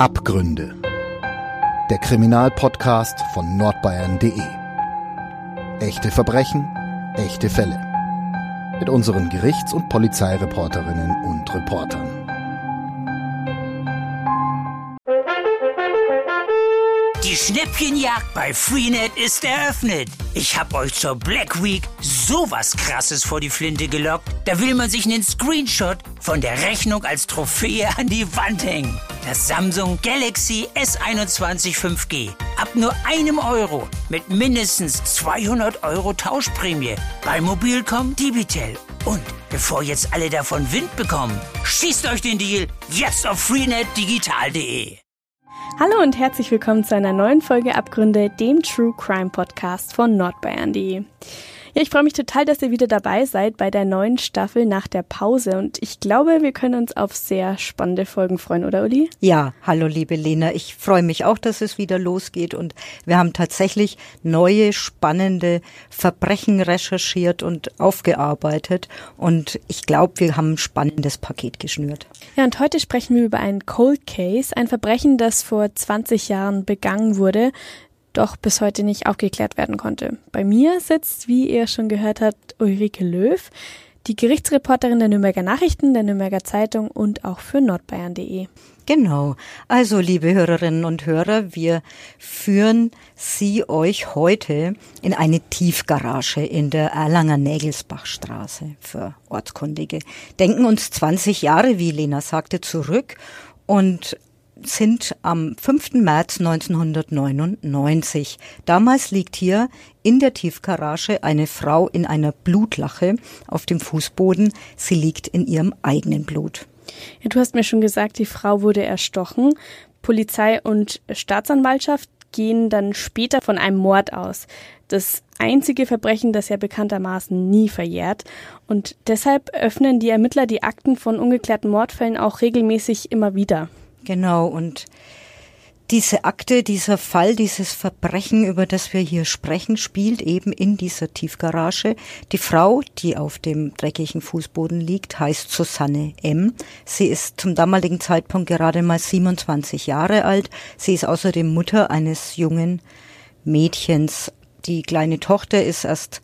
Abgründe. Der Kriminalpodcast von nordbayern.de. Echte Verbrechen, echte Fälle. Mit unseren Gerichts- und Polizeireporterinnen und Reportern. Die Schnäppchenjagd bei Freenet ist eröffnet. Ich hab euch zur Black Week sowas krasses vor die Flinte gelockt. Da will man sich einen Screenshot von der Rechnung als Trophäe an die Wand hängen. Das Samsung Galaxy S21 5G. Ab nur einem Euro mit mindestens 200 Euro Tauschprämie bei Mobilcom Dibitel. Und bevor jetzt alle davon Wind bekommen, schießt euch den Deal jetzt auf freenetdigital.de. Hallo und herzlich willkommen zu einer neuen Folge Abgründe, dem True Crime Podcast von nordbayern.de. Ja, ich freue mich total, dass ihr wieder dabei seid bei der neuen Staffel nach der Pause. Und ich glaube, wir können uns auf sehr spannende Folgen freuen, oder Uli? Ja, hallo liebe Lena, ich freue mich auch, dass es wieder losgeht. Und wir haben tatsächlich neue spannende Verbrechen recherchiert und aufgearbeitet. Und ich glaube, wir haben ein spannendes Paket geschnürt. Ja, und heute sprechen wir über ein Cold Case, ein Verbrechen, das vor 20 Jahren begangen wurde doch bis heute nicht aufgeklärt werden konnte. Bei mir sitzt, wie ihr schon gehört habt, Ulrike Löw, die Gerichtsreporterin der Nürnberger Nachrichten, der Nürnberger Zeitung und auch für nordbayern.de. Genau. Also, liebe Hörerinnen und Hörer, wir führen Sie euch heute in eine Tiefgarage in der Erlanger Nägelsbachstraße für Ortskundige. Denken uns 20 Jahre, wie Lena sagte, zurück und sind am 5. März 1999. Damals liegt hier in der Tiefgarage eine Frau in einer Blutlache auf dem Fußboden. Sie liegt in ihrem eigenen Blut. Ja, du hast mir schon gesagt, die Frau wurde erstochen. Polizei und Staatsanwaltschaft gehen dann später von einem Mord aus. Das einzige Verbrechen, das ja bekanntermaßen nie verjährt. Und deshalb öffnen die Ermittler die Akten von ungeklärten Mordfällen auch regelmäßig immer wieder. Genau, und diese Akte, dieser Fall, dieses Verbrechen, über das wir hier sprechen, spielt eben in dieser Tiefgarage. Die Frau, die auf dem dreckigen Fußboden liegt, heißt Susanne M. Sie ist zum damaligen Zeitpunkt gerade mal 27 Jahre alt. Sie ist außerdem Mutter eines jungen Mädchens. Die kleine Tochter ist erst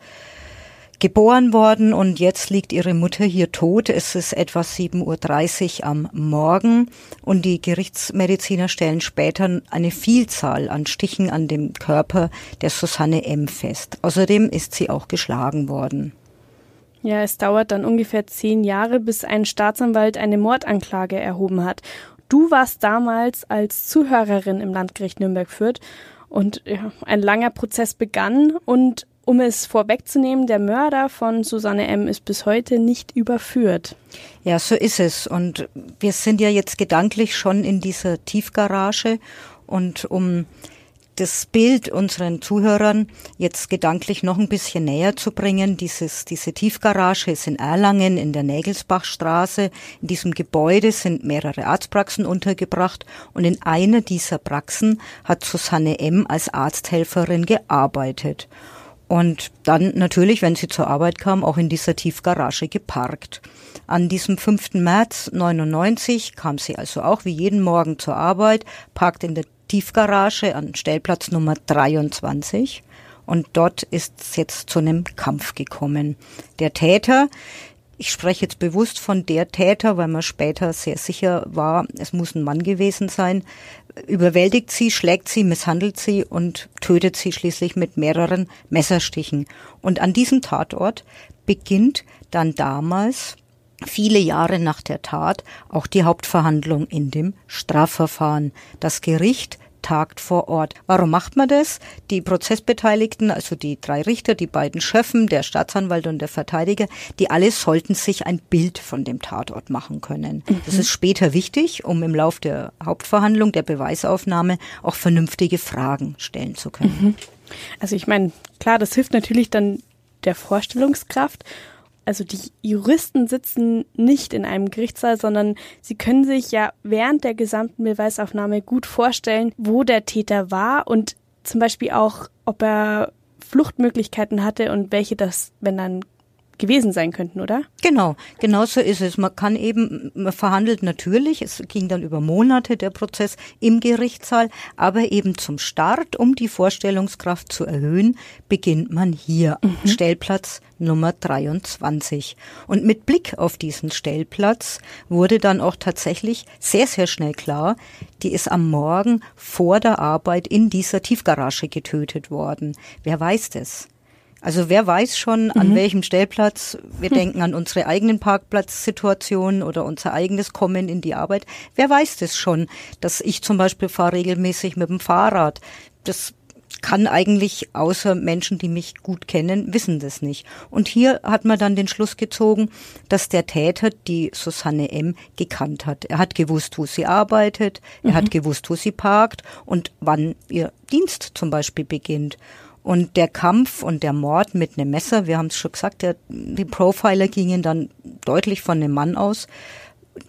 geboren worden und jetzt liegt ihre Mutter hier tot. Es ist etwa 7.30 Uhr am Morgen und die Gerichtsmediziner stellen später eine Vielzahl an Stichen an dem Körper der Susanne M. fest. Außerdem ist sie auch geschlagen worden. Ja, es dauert dann ungefähr zehn Jahre, bis ein Staatsanwalt eine Mordanklage erhoben hat. Du warst damals als Zuhörerin im Landgericht Nürnberg Fürth und ja, ein langer Prozess begann und um es vorwegzunehmen, der Mörder von Susanne M. ist bis heute nicht überführt. Ja, so ist es. Und wir sind ja jetzt gedanklich schon in dieser Tiefgarage. Und um das Bild unseren Zuhörern jetzt gedanklich noch ein bisschen näher zu bringen. Dieses, diese Tiefgarage ist in Erlangen in der Nägelsbachstraße. In diesem Gebäude sind mehrere Arztpraxen untergebracht und in einer dieser Praxen hat Susanne M. als Arzthelferin gearbeitet und dann natürlich, wenn sie zur Arbeit kam, auch in dieser Tiefgarage geparkt. An diesem 5. März 99 kam sie also auch wie jeden Morgen zur Arbeit, parkt in der Tiefgarage an Stellplatz Nummer 23 und dort ist es jetzt zu einem Kampf gekommen. Der Täter, ich spreche jetzt bewusst von der Täter, weil man später sehr sicher war, es muss ein Mann gewesen sein, überwältigt sie, schlägt sie, misshandelt sie und tötet sie schließlich mit mehreren Messerstichen. Und an diesem Tatort beginnt dann damals viele Jahre nach der Tat auch die Hauptverhandlung in dem Strafverfahren. Das Gericht tagt vor Ort. Warum macht man das? Die Prozessbeteiligten, also die drei Richter, die beiden Schöffen, der Staatsanwalt und der Verteidiger, die alle sollten sich ein Bild von dem Tatort machen können. Mhm. Das ist später wichtig, um im Lauf der Hauptverhandlung, der Beweisaufnahme auch vernünftige Fragen stellen zu können. Mhm. Also ich meine, klar, das hilft natürlich dann der Vorstellungskraft also die Juristen sitzen nicht in einem Gerichtssaal, sondern sie können sich ja während der gesamten Beweisaufnahme gut vorstellen, wo der Täter war und zum Beispiel auch, ob er Fluchtmöglichkeiten hatte und welche das, wenn dann gewesen sein könnten, oder? Genau, genau so ist es. Man kann eben, man verhandelt natürlich, es ging dann über Monate der Prozess im Gerichtssaal, aber eben zum Start, um die Vorstellungskraft zu erhöhen, beginnt man hier, mhm. Stellplatz Nummer 23. Und mit Blick auf diesen Stellplatz wurde dann auch tatsächlich sehr, sehr schnell klar, die ist am Morgen vor der Arbeit in dieser Tiefgarage getötet worden. Wer weiß das? Also wer weiß schon, an mhm. welchem Stellplatz, wir hm. denken an unsere eigenen Parkplatzsituationen oder unser eigenes Kommen in die Arbeit. Wer weiß das schon, dass ich zum Beispiel fahre regelmäßig mit dem Fahrrad. Das kann eigentlich außer Menschen, die mich gut kennen, wissen das nicht. Und hier hat man dann den Schluss gezogen, dass der Täter die Susanne M. gekannt hat. Er hat gewusst, wo sie arbeitet, er mhm. hat gewusst, wo sie parkt und wann ihr Dienst zum Beispiel beginnt. Und der Kampf und der Mord mit einem Messer, wir haben es schon gesagt, der, die Profiler gingen dann deutlich von einem Mann aus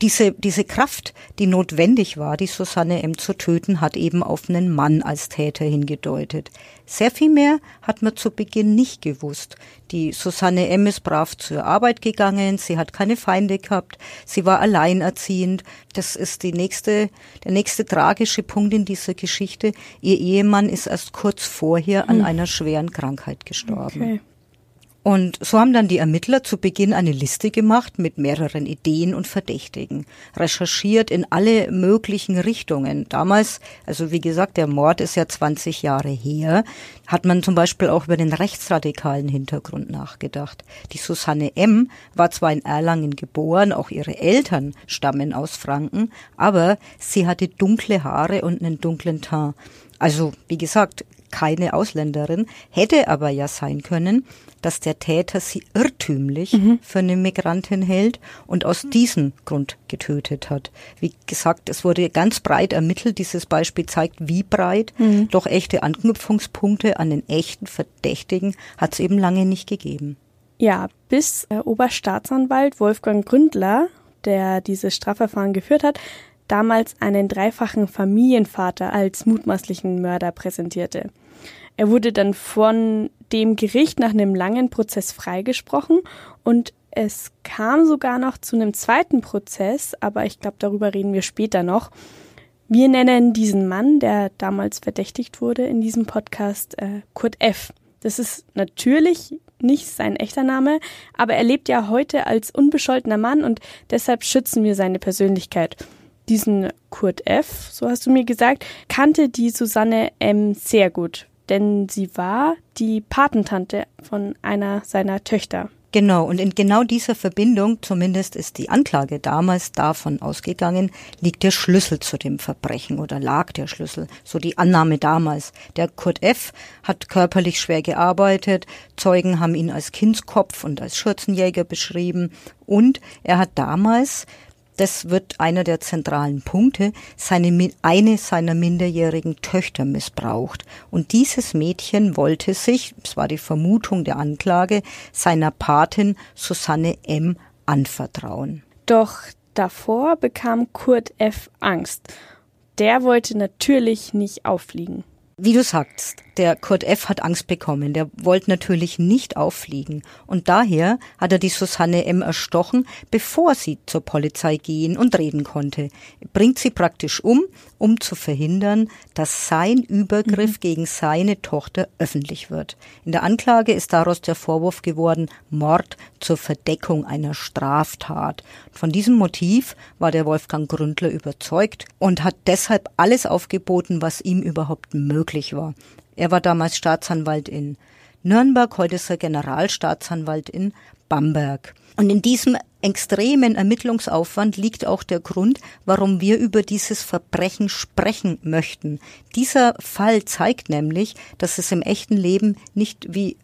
diese, diese Kraft, die notwendig war, die Susanne M. zu töten, hat eben auf einen Mann als Täter hingedeutet. Sehr viel mehr hat man zu Beginn nicht gewusst. Die Susanne M. ist brav zur Arbeit gegangen, sie hat keine Feinde gehabt, sie war alleinerziehend. Das ist die nächste, der nächste tragische Punkt in dieser Geschichte. Ihr Ehemann ist erst kurz vorher an hm. einer schweren Krankheit gestorben. Okay. Und so haben dann die Ermittler zu Beginn eine Liste gemacht mit mehreren Ideen und Verdächtigen, recherchiert in alle möglichen Richtungen. Damals, also wie gesagt, der Mord ist ja 20 Jahre her, hat man zum Beispiel auch über den rechtsradikalen Hintergrund nachgedacht. Die Susanne M. war zwar in Erlangen geboren, auch ihre Eltern stammen aus Franken, aber sie hatte dunkle Haare und einen dunklen Teint. Also, wie gesagt, keine Ausländerin, hätte aber ja sein können, dass der Täter sie irrtümlich mhm. für eine Migrantin hält und aus diesem Grund getötet hat. Wie gesagt, es wurde ganz breit ermittelt. Dieses Beispiel zeigt, wie breit. Mhm. Doch echte Anknüpfungspunkte an den echten Verdächtigen hat es eben lange nicht gegeben. Ja, bis äh, Oberstaatsanwalt Wolfgang Gründler, der dieses Strafverfahren geführt hat, damals einen dreifachen Familienvater als mutmaßlichen Mörder präsentierte. Er wurde dann von dem Gericht nach einem langen Prozess freigesprochen und es kam sogar noch zu einem zweiten Prozess, aber ich glaube, darüber reden wir später noch. Wir nennen diesen Mann, der damals verdächtigt wurde in diesem Podcast, äh, Kurt F. Das ist natürlich nicht sein echter Name, aber er lebt ja heute als unbescholtener Mann und deshalb schützen wir seine Persönlichkeit. Diesen Kurt F., so hast du mir gesagt, kannte die Susanne M. sehr gut denn sie war die Patentante von einer seiner Töchter. Genau, und in genau dieser Verbindung, zumindest ist die Anklage damals davon ausgegangen, liegt der Schlüssel zu dem Verbrechen oder lag der Schlüssel, so die Annahme damals. Der Kurt F. hat körperlich schwer gearbeitet, Zeugen haben ihn als Kindskopf und als Schürzenjäger beschrieben und er hat damals das wird einer der zentralen Punkte, seine, eine seiner minderjährigen Töchter missbraucht. Und dieses Mädchen wollte sich, es war die Vermutung der Anklage, seiner Patin Susanne M. anvertrauen. Doch davor bekam Kurt F. Angst. Der wollte natürlich nicht auffliegen. Wie du sagst, der Kurt F. hat Angst bekommen. Der wollte natürlich nicht auffliegen. Und daher hat er die Susanne M. erstochen, bevor sie zur Polizei gehen und reden konnte. Er bringt sie praktisch um, um zu verhindern, dass sein Übergriff mhm. gegen seine Tochter öffentlich wird. In der Anklage ist daraus der Vorwurf geworden, Mord zur Verdeckung einer Straftat. Von diesem Motiv war der Wolfgang Gründler überzeugt und hat deshalb alles aufgeboten, was ihm überhaupt möglich war. Er war damals Staatsanwalt in Nürnberg, heute ist er Generalstaatsanwalt in Bamberg. Und in diesem extremen Ermittlungsaufwand liegt auch der Grund, warum wir über dieses Verbrechen sprechen möchten. Dieser Fall zeigt nämlich, dass es im echten Leben nicht wie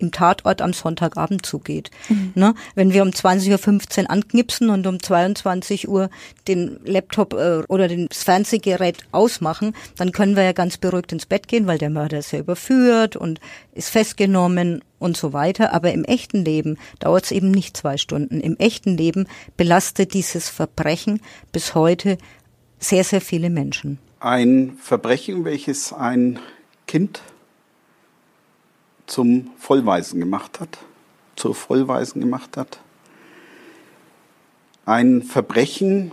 im Tatort am Sonntagabend zugeht. Mhm. Ne? Wenn wir um 20.15 Uhr anknipsen und um 22 Uhr den Laptop äh, oder das Fernsehgerät ausmachen, dann können wir ja ganz beruhigt ins Bett gehen, weil der Mörder ist ja überführt und ist festgenommen und so weiter. Aber im echten Leben dauert es eben nicht zwei Stunden. Im echten Leben belastet dieses Verbrechen bis heute sehr, sehr viele Menschen. Ein Verbrechen, welches ein Kind zum Vollweisen gemacht hat, zur Vollweisen gemacht hat. Ein Verbrechen,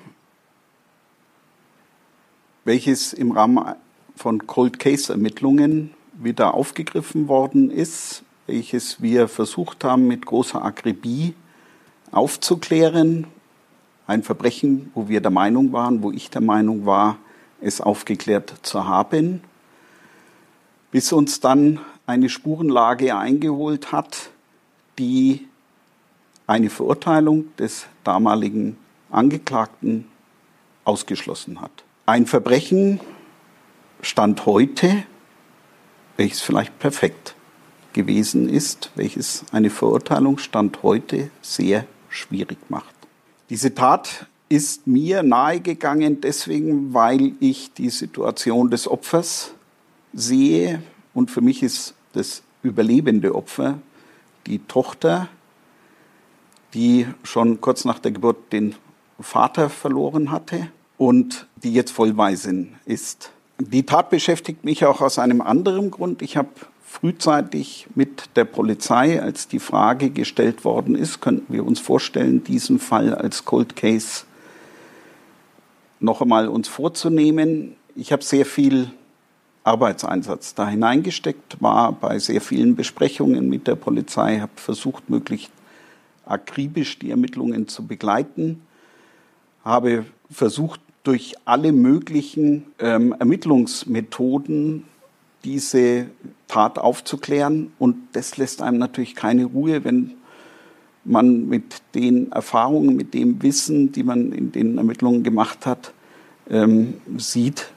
welches im Rahmen von Cold Case Ermittlungen wieder aufgegriffen worden ist, welches wir versucht haben mit großer Akribie aufzuklären. Ein Verbrechen, wo wir der Meinung waren, wo ich der Meinung war, es aufgeklärt zu haben, bis uns dann eine Spurenlage eingeholt hat, die eine Verurteilung des damaligen Angeklagten ausgeschlossen hat. Ein Verbrechen stand heute, welches vielleicht perfekt gewesen ist, welches eine Verurteilung stand heute sehr schwierig macht. Diese Tat ist mir nahegegangen deswegen, weil ich die Situation des Opfers sehe und für mich ist das überlebende Opfer die Tochter, die schon kurz nach der Geburt den Vater verloren hatte und die jetzt Vollwaisin ist. Die Tat beschäftigt mich auch aus einem anderen Grund. Ich habe frühzeitig mit der Polizei, als die Frage gestellt worden ist, könnten wir uns vorstellen, diesen Fall als Cold Case noch einmal uns vorzunehmen. Ich habe sehr viel Arbeitseinsatz da hineingesteckt, war bei sehr vielen Besprechungen mit der Polizei, habe versucht, möglichst akribisch die Ermittlungen zu begleiten, habe versucht, durch alle möglichen ähm, Ermittlungsmethoden diese Tat aufzuklären. Und das lässt einem natürlich keine Ruhe, wenn man mit den Erfahrungen, mit dem Wissen, die man in den Ermittlungen gemacht hat, ähm, sieht,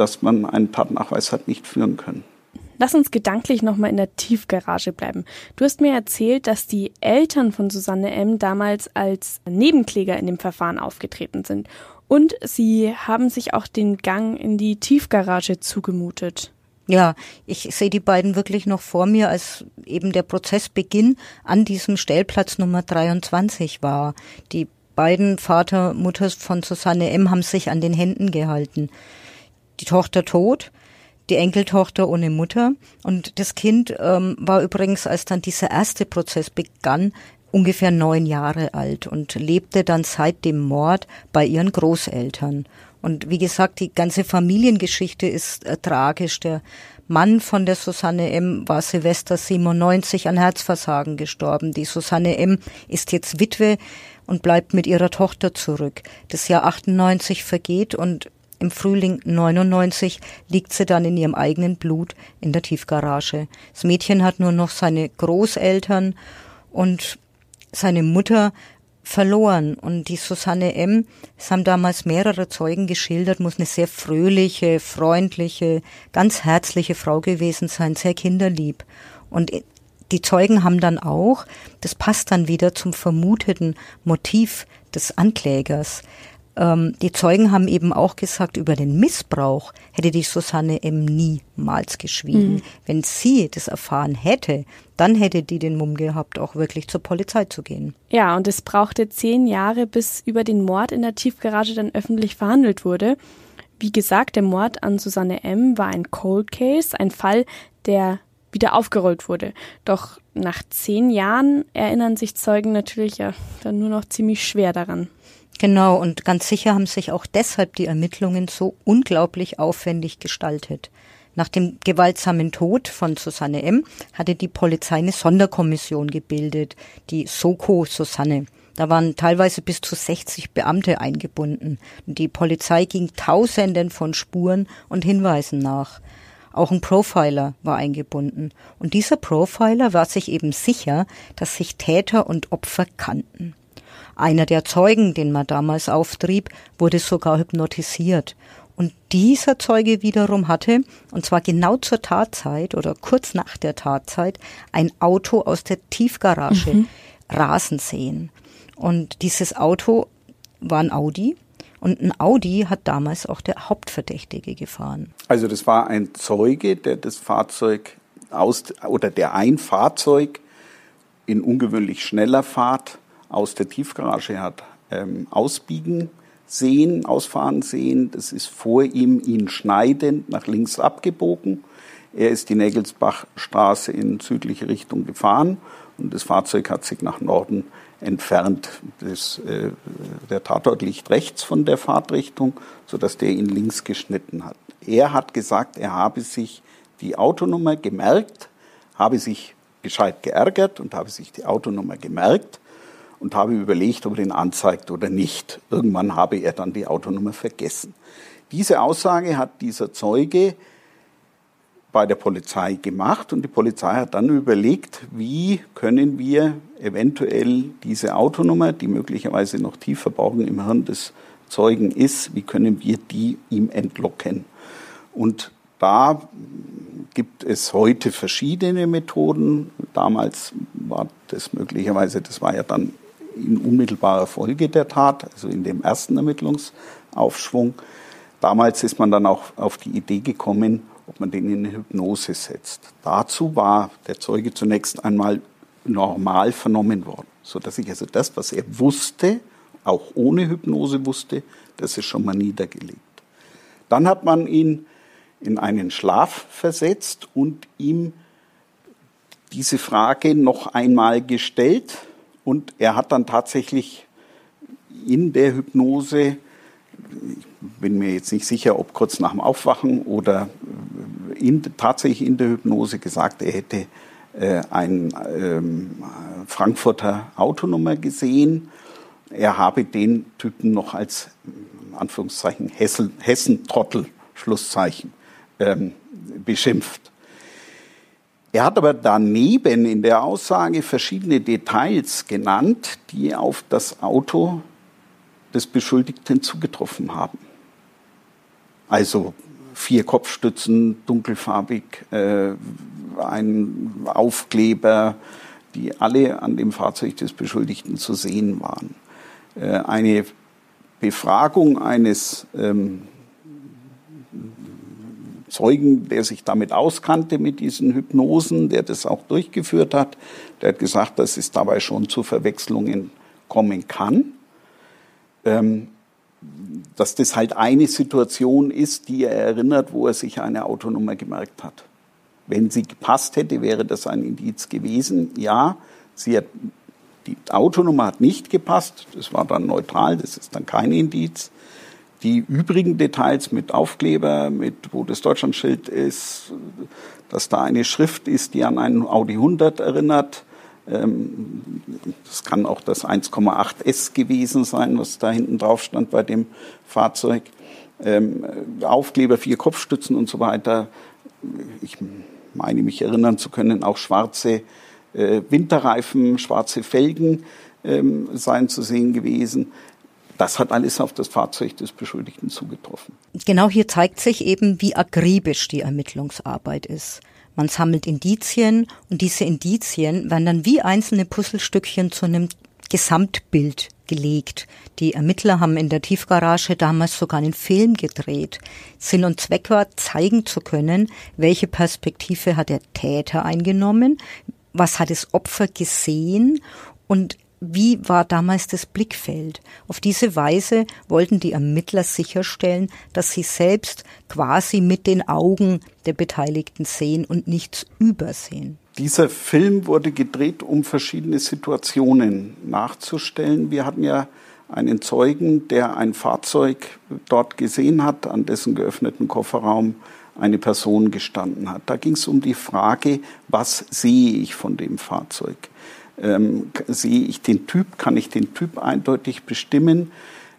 dass man einen Tatnachweis hat nicht führen können. Lass uns gedanklich nochmal in der Tiefgarage bleiben. Du hast mir erzählt, dass die Eltern von Susanne M. damals als Nebenkläger in dem Verfahren aufgetreten sind. Und sie haben sich auch den Gang in die Tiefgarage zugemutet. Ja, ich sehe die beiden wirklich noch vor mir, als eben der Prozessbeginn an diesem Stellplatz Nummer 23 war. Die beiden Vater, Mutter von Susanne M. haben sich an den Händen gehalten. Die Tochter tot, die Enkeltochter ohne Mutter. Und das Kind ähm, war übrigens, als dann dieser erste Prozess begann, ungefähr neun Jahre alt und lebte dann seit dem Mord bei ihren Großeltern. Und wie gesagt, die ganze Familiengeschichte ist äh, tragisch. Der Mann von der Susanne M. war Silvester 97 an Herzversagen gestorben. Die Susanne M. ist jetzt Witwe und bleibt mit ihrer Tochter zurück. Das Jahr 98 vergeht und im Frühling 99 liegt sie dann in ihrem eigenen Blut in der Tiefgarage. Das Mädchen hat nur noch seine Großeltern und seine Mutter verloren. Und die Susanne M., es haben damals mehrere Zeugen geschildert, muss eine sehr fröhliche, freundliche, ganz herzliche Frau gewesen sein, sehr kinderlieb. Und die Zeugen haben dann auch, das passt dann wieder zum vermuteten Motiv des Anklägers, ähm, die Zeugen haben eben auch gesagt, über den Missbrauch hätte die Susanne M. niemals geschwiegen. Mhm. Wenn sie das erfahren hätte, dann hätte die den Mumm gehabt, auch wirklich zur Polizei zu gehen. Ja, und es brauchte zehn Jahre, bis über den Mord in der Tiefgarage dann öffentlich verhandelt wurde. Wie gesagt, der Mord an Susanne M. war ein Cold Case, ein Fall, der wieder aufgerollt wurde. Doch nach zehn Jahren erinnern sich Zeugen natürlich ja dann nur noch ziemlich schwer daran. Genau, und ganz sicher haben sich auch deshalb die Ermittlungen so unglaublich aufwendig gestaltet. Nach dem gewaltsamen Tod von Susanne M. hatte die Polizei eine Sonderkommission gebildet, die Soko Susanne. Da waren teilweise bis zu 60 Beamte eingebunden. Die Polizei ging Tausenden von Spuren und Hinweisen nach. Auch ein Profiler war eingebunden. Und dieser Profiler war sich eben sicher, dass sich Täter und Opfer kannten. Einer der Zeugen, den man damals auftrieb, wurde sogar hypnotisiert. Und dieser Zeuge wiederum hatte, und zwar genau zur Tatzeit oder kurz nach der Tatzeit, ein Auto aus der Tiefgarage mhm. rasen sehen. Und dieses Auto war ein Audi. Und ein Audi hat damals auch der Hauptverdächtige gefahren. Also das war ein Zeuge, der das Fahrzeug aus oder der ein Fahrzeug in ungewöhnlich schneller Fahrt aus der Tiefgarage hat ähm, ausbiegen sehen, ausfahren sehen. Das ist vor ihm ihn schneidend nach links abgebogen. Er ist die Nägelsbachstraße in südliche Richtung gefahren und das Fahrzeug hat sich nach Norden entfernt. Das, äh, der Tatort liegt rechts von der Fahrtrichtung, sodass der ihn links geschnitten hat. Er hat gesagt, er habe sich die Autonummer gemerkt, habe sich gescheit geärgert und habe sich die Autonummer gemerkt und habe überlegt, ob er ihn anzeigt oder nicht. Irgendwann habe er dann die Autonummer vergessen. Diese Aussage hat dieser Zeuge bei der Polizei gemacht und die Polizei hat dann überlegt, wie können wir eventuell diese Autonummer, die möglicherweise noch tief verborgen im Hirn des Zeugen ist, wie können wir die ihm entlocken. Und da gibt es heute verschiedene Methoden. Damals war das möglicherweise, das war ja dann in unmittelbarer Folge der Tat, also in dem ersten Ermittlungsaufschwung. Damals ist man dann auch auf die Idee gekommen, ob man den in eine Hypnose setzt. Dazu war der Zeuge zunächst einmal normal vernommen worden, sodass ich also das, was er wusste, auch ohne Hypnose wusste, das ist schon mal niedergelegt. Dann hat man ihn in einen Schlaf versetzt und ihm diese Frage noch einmal gestellt und er hat dann tatsächlich in der Hypnose, ich bin mir jetzt nicht sicher, ob kurz nach dem Aufwachen oder in, tatsächlich in der Hypnose gesagt, er hätte äh, ein ähm, Frankfurter Autonummer gesehen. Er habe den Typen noch als Anführungszeichen Hessen, Hessen-Trottel, Schlusszeichen, ähm, beschimpft. Er hat aber daneben in der Aussage verschiedene Details genannt, die auf das Auto des Beschuldigten zugetroffen haben. Also vier Kopfstützen, dunkelfarbig, äh, ein Aufkleber, die alle an dem Fahrzeug des Beschuldigten zu sehen waren. Äh, eine Befragung eines ähm, Zeugen, der sich damit auskannte mit diesen Hypnosen, der das auch durchgeführt hat, der hat gesagt, dass es dabei schon zu Verwechslungen kommen kann. Ähm, dass das halt eine Situation ist, die er erinnert, wo er sich eine Autonummer gemerkt hat. Wenn sie gepasst hätte, wäre das ein Indiz gewesen. Ja, sie hat, die Autonummer hat nicht gepasst. Das war dann neutral. Das ist dann kein Indiz. Die übrigen Details mit Aufkleber, mit wo das Deutschlandschild ist, dass da eine Schrift ist, die an einen Audi 100 erinnert, ähm, das kann auch das 1,8 S gewesen sein, was da hinten drauf stand bei dem Fahrzeug. Ähm, Aufkleber, vier Kopfstützen und so weiter. Ich meine mich erinnern zu können, auch schwarze äh, Winterreifen, schwarze Felgen ähm, seien zu sehen gewesen. Das hat alles auf das Fahrzeug des Beschuldigten zugetroffen. Genau hier zeigt sich eben, wie akribisch die Ermittlungsarbeit ist. Man sammelt Indizien und diese Indizien werden dann wie einzelne Puzzlestückchen zu einem Gesamtbild gelegt. Die Ermittler haben in der Tiefgarage damals sogar einen Film gedreht. Sinn und Zweck war, zeigen zu können, welche Perspektive hat der Täter eingenommen, was hat das Opfer gesehen und wie war damals das Blickfeld? Auf diese Weise wollten die Ermittler sicherstellen, dass sie selbst quasi mit den Augen der Beteiligten sehen und nichts übersehen. Dieser Film wurde gedreht, um verschiedene Situationen nachzustellen. Wir hatten ja einen Zeugen, der ein Fahrzeug dort gesehen hat, an dessen geöffneten Kofferraum eine Person gestanden hat. Da ging es um die Frage, was sehe ich von dem Fahrzeug? Ähm, sehe ich den Typ? Kann ich den Typ eindeutig bestimmen?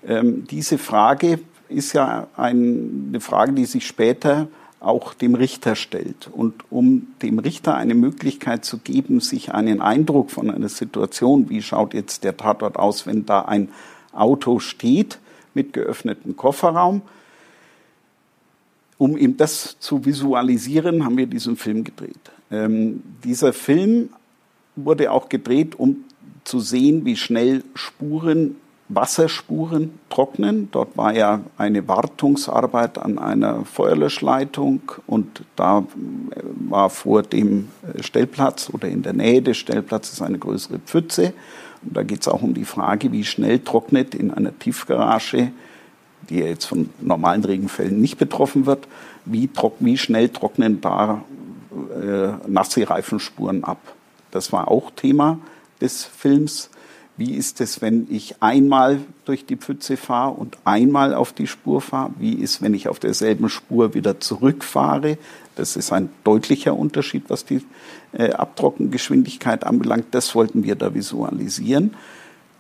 Ähm, diese Frage ist ja ein, eine Frage, die sich später auch dem Richter stellt. Und um dem Richter eine Möglichkeit zu geben, sich einen Eindruck von einer Situation, wie schaut jetzt der Tatort aus, wenn da ein Auto steht mit geöffnetem Kofferraum, um ihm das zu visualisieren, haben wir diesen Film gedreht. Ähm, dieser Film wurde auch gedreht, um zu sehen, wie schnell Spuren, Wasserspuren trocknen. Dort war ja eine Wartungsarbeit an einer Feuerlöschleitung und da äh, war vor dem äh, Stellplatz oder in der Nähe des Stellplatzes eine größere Pfütze. Und da geht es auch um die Frage, wie schnell trocknet in einer Tiefgarage, die ja jetzt von normalen Regenfällen nicht betroffen wird, wie, trock, wie schnell trocknen da äh, nasse Reifenspuren ab. Das war auch Thema des Films. Wie ist es, wenn ich einmal durch die Pfütze fahre und einmal auf die Spur fahre? Wie ist, wenn ich auf derselben Spur wieder zurückfahre? Das ist ein deutlicher Unterschied, was die äh, Abtrockengeschwindigkeit anbelangt. Das wollten wir da visualisieren.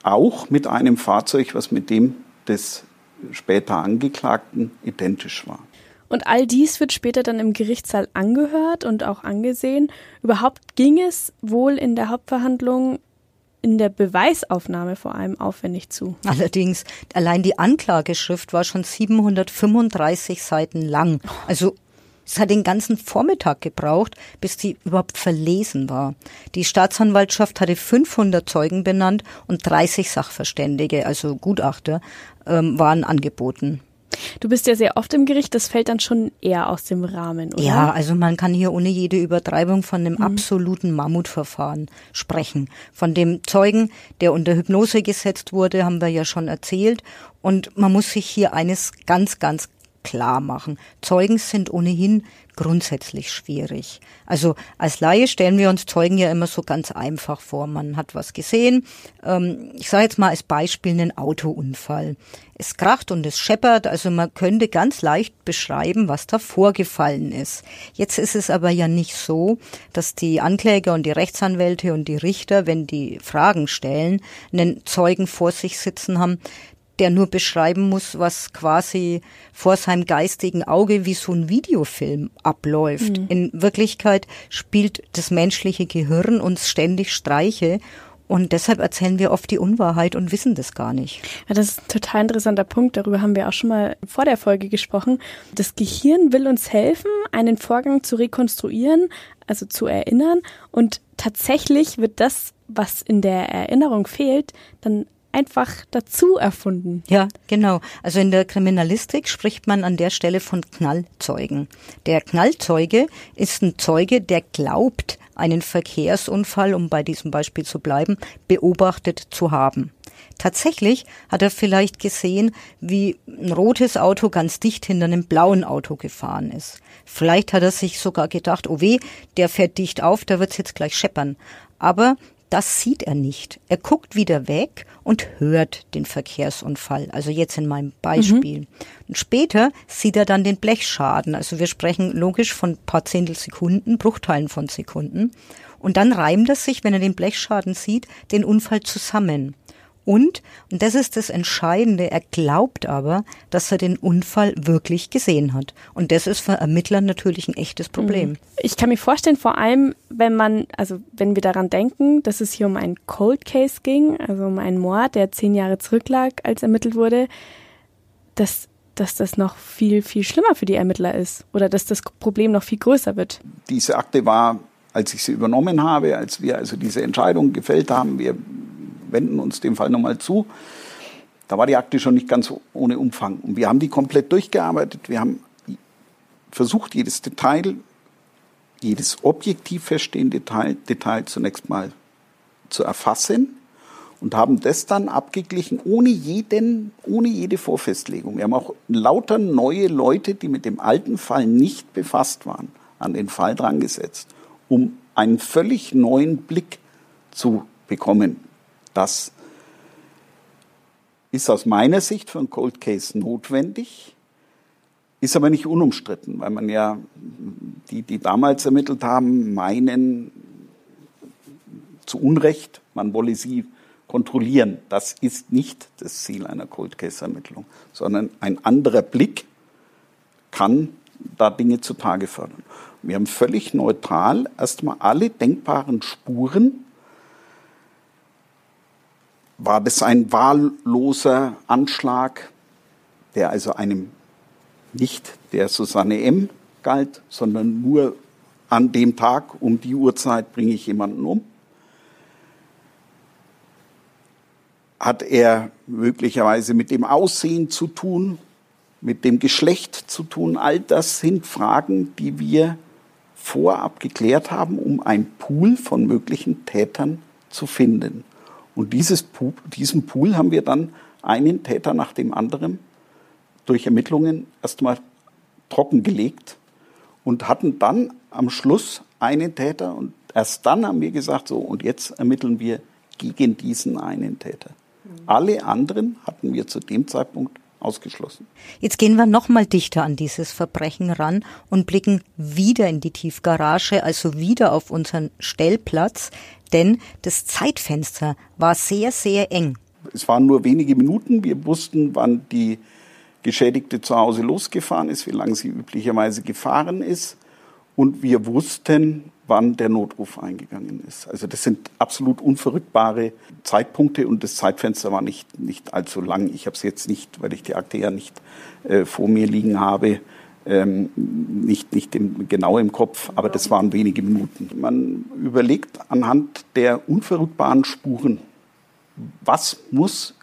Auch mit einem Fahrzeug, was mit dem des später Angeklagten identisch war. Und all dies wird später dann im Gerichtssaal angehört und auch angesehen. Überhaupt ging es wohl in der Hauptverhandlung in der Beweisaufnahme vor allem aufwendig zu. Allerdings, allein die Anklageschrift war schon 735 Seiten lang. Also es hat den ganzen Vormittag gebraucht, bis die überhaupt verlesen war. Die Staatsanwaltschaft hatte 500 Zeugen benannt und 30 Sachverständige, also Gutachter, ähm, waren angeboten. Du bist ja sehr oft im Gericht, das fällt dann schon eher aus dem Rahmen, oder? Ja, also man kann hier ohne jede Übertreibung von einem mhm. absoluten Mammutverfahren sprechen. Von dem Zeugen, der unter Hypnose gesetzt wurde, haben wir ja schon erzählt. Und man muss sich hier eines ganz, ganz klar machen. Zeugen sind ohnehin grundsätzlich schwierig. Also als Laie stellen wir uns Zeugen ja immer so ganz einfach vor. Man hat was gesehen. Ähm, ich sage jetzt mal als Beispiel einen Autounfall. Es kracht und es scheppert, also man könnte ganz leicht beschreiben, was da vorgefallen ist. Jetzt ist es aber ja nicht so, dass die Ankläger und die Rechtsanwälte und die Richter, wenn die Fragen stellen, einen Zeugen vor sich sitzen haben, der nur beschreiben muss, was quasi vor seinem geistigen Auge wie so ein Videofilm abläuft. Mhm. In Wirklichkeit spielt das menschliche Gehirn uns ständig Streiche und deshalb erzählen wir oft die Unwahrheit und wissen das gar nicht. Ja, das ist ein total interessanter Punkt. Darüber haben wir auch schon mal vor der Folge gesprochen. Das Gehirn will uns helfen, einen Vorgang zu rekonstruieren, also zu erinnern. Und tatsächlich wird das, was in der Erinnerung fehlt, dann einfach dazu erfunden. Ja, genau. Also in der Kriminalistik spricht man an der Stelle von Knallzeugen. Der Knallzeuge ist ein Zeuge, der glaubt, einen Verkehrsunfall, um bei diesem Beispiel zu bleiben, beobachtet zu haben. Tatsächlich hat er vielleicht gesehen, wie ein rotes Auto ganz dicht hinter einem blauen Auto gefahren ist. Vielleicht hat er sich sogar gedacht, oh weh, der fährt dicht auf, da wird's jetzt gleich scheppern. Aber das sieht er nicht. Er guckt wieder weg und hört den Verkehrsunfall. Also jetzt in meinem Beispiel. Mhm. Und später sieht er dann den Blechschaden. Also wir sprechen logisch von paar Zehntel Sekunden, Bruchteilen von Sekunden. Und dann reimt er sich, wenn er den Blechschaden sieht, den Unfall zusammen. Und, und das ist das Entscheidende, er glaubt aber, dass er den Unfall wirklich gesehen hat. Und das ist für Ermittler natürlich ein echtes Problem. Mhm. Ich kann mir vorstellen, vor allem, wenn man, also wenn wir daran denken, dass es hier um einen Cold Case ging, also um einen Mord, der zehn Jahre zurücklag, als ermittelt wurde, dass, dass das noch viel, viel schlimmer für die Ermittler ist oder dass das Problem noch viel größer wird. Diese Akte war, als ich sie übernommen habe, als wir also diese Entscheidung gefällt haben, wir wenden uns dem Fall nochmal zu. Da war die Akte schon nicht ganz ohne Umfang. Und wir haben die komplett durchgearbeitet. Wir haben versucht, jedes Detail, jedes objektiv verstehende Detail, Detail zunächst mal zu erfassen und haben das dann abgeglichen ohne jeden, ohne jede Vorfestlegung. Wir haben auch lauter neue Leute, die mit dem alten Fall nicht befasst waren, an den Fall drangesetzt, um einen völlig neuen Blick zu bekommen das ist aus meiner Sicht für ein Cold Case notwendig, ist aber nicht unumstritten, weil man ja, die, die damals ermittelt haben, meinen zu Unrecht, man wolle sie kontrollieren. Das ist nicht das Ziel einer Cold Case Ermittlung, sondern ein anderer Blick kann da Dinge zutage fördern. Wir haben völlig neutral erstmal alle denkbaren Spuren war das ein wahlloser Anschlag, der also einem nicht der Susanne M. galt, sondern nur an dem Tag um die Uhrzeit bringe ich jemanden um. Hat er möglicherweise mit dem Aussehen zu tun, mit dem Geschlecht zu tun? All das sind Fragen, die wir vorab geklärt haben, um ein Pool von möglichen Tätern zu finden. Und dieses, diesen Pool haben wir dann einen Täter nach dem anderen durch Ermittlungen erstmal trockengelegt und hatten dann am Schluss einen Täter, und erst dann haben wir gesagt, so, und jetzt ermitteln wir gegen diesen einen Täter. Alle anderen hatten wir zu dem Zeitpunkt ausgeschlossen. Jetzt gehen wir noch mal dichter an dieses Verbrechen ran und blicken wieder in die Tiefgarage, also wieder auf unseren Stellplatz, denn das Zeitfenster war sehr, sehr eng. Es waren nur wenige Minuten. Wir wussten, wann die Geschädigte zu Hause losgefahren ist, wie lange sie üblicherweise gefahren ist. Und wir wussten, wann der Notruf eingegangen ist. Also das sind absolut unverrückbare Zeitpunkte und das Zeitfenster war nicht, nicht allzu lang. Ich habe es jetzt nicht, weil ich die Akte ja nicht äh, vor mir liegen habe, ähm, nicht, nicht im, genau im Kopf, aber das waren wenige Minuten. Man überlegt anhand der unverrückbaren Spuren, was muss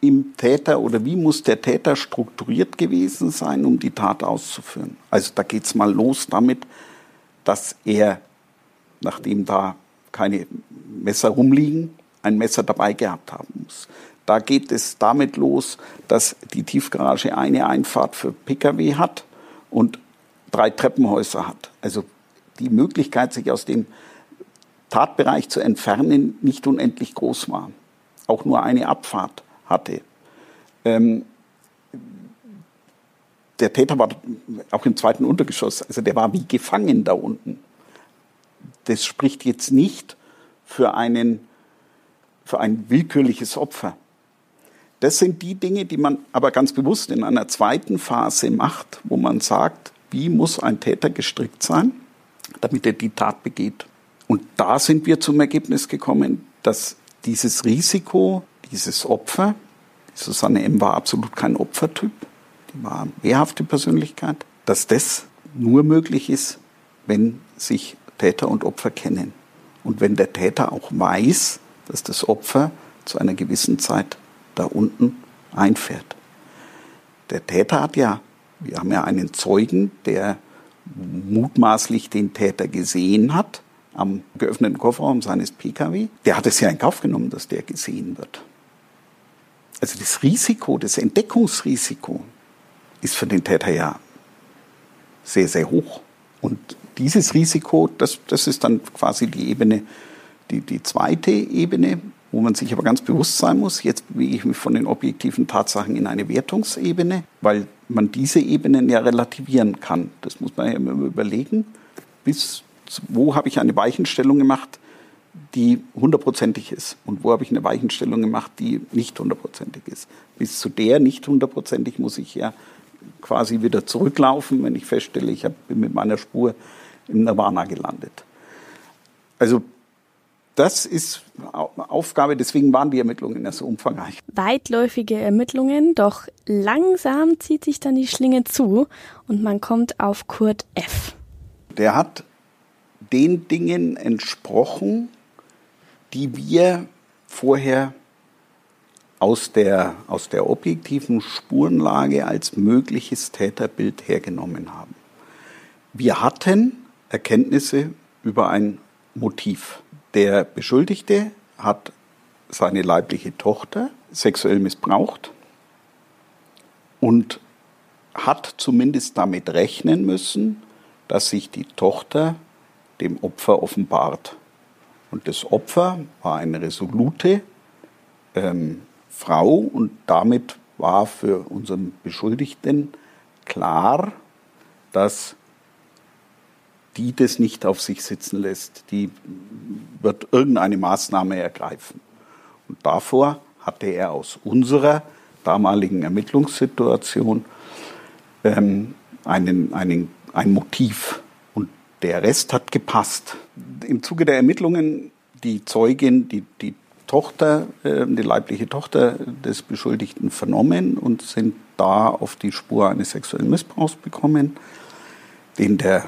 im Täter oder wie muss der Täter strukturiert gewesen sein, um die Tat auszuführen. Also da geht es mal los damit, dass er, nachdem da keine Messer rumliegen, ein Messer dabei gehabt haben muss. Da geht es damit los, dass die Tiefgarage eine Einfahrt für Pkw hat und drei Treppenhäuser hat. Also die Möglichkeit, sich aus dem Tatbereich zu entfernen, nicht unendlich groß war. Auch nur eine Abfahrt hatte. Ähm, der Täter war auch im zweiten Untergeschoss, also der war wie gefangen da unten. Das spricht jetzt nicht für, einen, für ein willkürliches Opfer. Das sind die Dinge, die man aber ganz bewusst in einer zweiten Phase macht, wo man sagt, wie muss ein Täter gestrickt sein, damit er die Tat begeht. Und da sind wir zum Ergebnis gekommen, dass dieses Risiko, dieses Opfer, Susanne M. war absolut kein Opfertyp, die war eine wehrhafte Persönlichkeit, dass das nur möglich ist, wenn sich Täter und Opfer kennen. Und wenn der Täter auch weiß, dass das Opfer zu einer gewissen Zeit da unten einfährt. Der Täter hat ja, wir haben ja einen Zeugen, der mutmaßlich den Täter gesehen hat am geöffneten Kofferraum seines Pkw. Der hat es ja in Kauf genommen, dass der gesehen wird. Also das Risiko, das Entdeckungsrisiko, ist für den Täter ja sehr, sehr hoch. Und dieses Risiko, das, das ist dann quasi die Ebene, die, die zweite Ebene, wo man sich aber ganz bewusst sein muss, jetzt bewege ich mich von den objektiven Tatsachen in eine Wertungsebene, weil man diese Ebenen ja relativieren kann. Das muss man ja immer überlegen, bis wo habe ich eine Weichenstellung gemacht, die hundertprozentig ist und wo habe ich eine Weichenstellung gemacht, die nicht hundertprozentig ist. Bis zu der nicht hundertprozentig muss ich ja quasi wieder zurücklaufen, wenn ich feststelle, ich bin mit meiner Spur im Nirvana gelandet. Also das ist Aufgabe, deswegen waren die Ermittlungen ja so umfangreich. Weitläufige Ermittlungen, doch langsam zieht sich dann die Schlinge zu und man kommt auf Kurt F. Der hat den Dingen entsprochen, die wir vorher aus der, aus der objektiven Spurenlage als mögliches Täterbild hergenommen haben. Wir hatten Erkenntnisse über ein Motiv. Der Beschuldigte hat seine leibliche Tochter sexuell missbraucht und hat zumindest damit rechnen müssen, dass sich die Tochter dem Opfer offenbart. Und das Opfer war eine resolute ähm, Frau und damit war für unseren Beschuldigten klar, dass die das nicht auf sich sitzen lässt. Die wird irgendeine Maßnahme ergreifen. Und davor hatte er aus unserer damaligen Ermittlungssituation ähm, einen, einen, ein Motiv. Und der Rest hat gepasst. Im Zuge der Ermittlungen, die Zeugin, die, die Tochter, äh, die leibliche Tochter des Beschuldigten vernommen und sind da auf die Spur eines sexuellen Missbrauchs bekommen, den der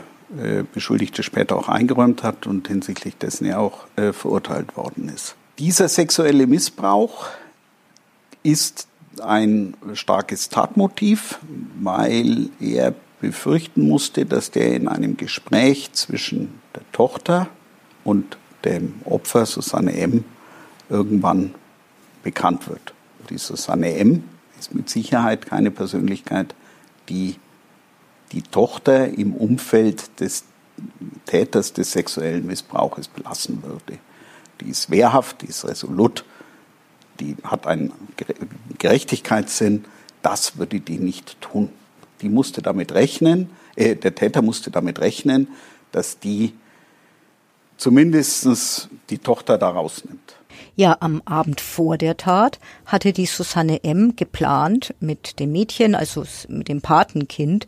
Beschuldigte später auch eingeräumt hat und hinsichtlich dessen er auch äh, verurteilt worden ist. Dieser sexuelle Missbrauch ist ein starkes Tatmotiv, weil er befürchten musste, dass der in einem Gespräch zwischen der Tochter und dem Opfer Susanne M irgendwann bekannt wird. Die Susanne M. ist mit Sicherheit keine Persönlichkeit, die die Tochter im Umfeld des Täters des sexuellen Missbrauches belassen würde. Die ist wehrhaft, die ist resolut, die hat einen Gerechtigkeitssinn. Das würde die nicht tun. Die musste damit rechnen, äh, der Täter musste damit rechnen, dass die zumindest die Tochter da rausnimmt. Ja, am Abend vor der Tat hatte die Susanne M. geplant mit dem Mädchen, also mit dem Patenkind,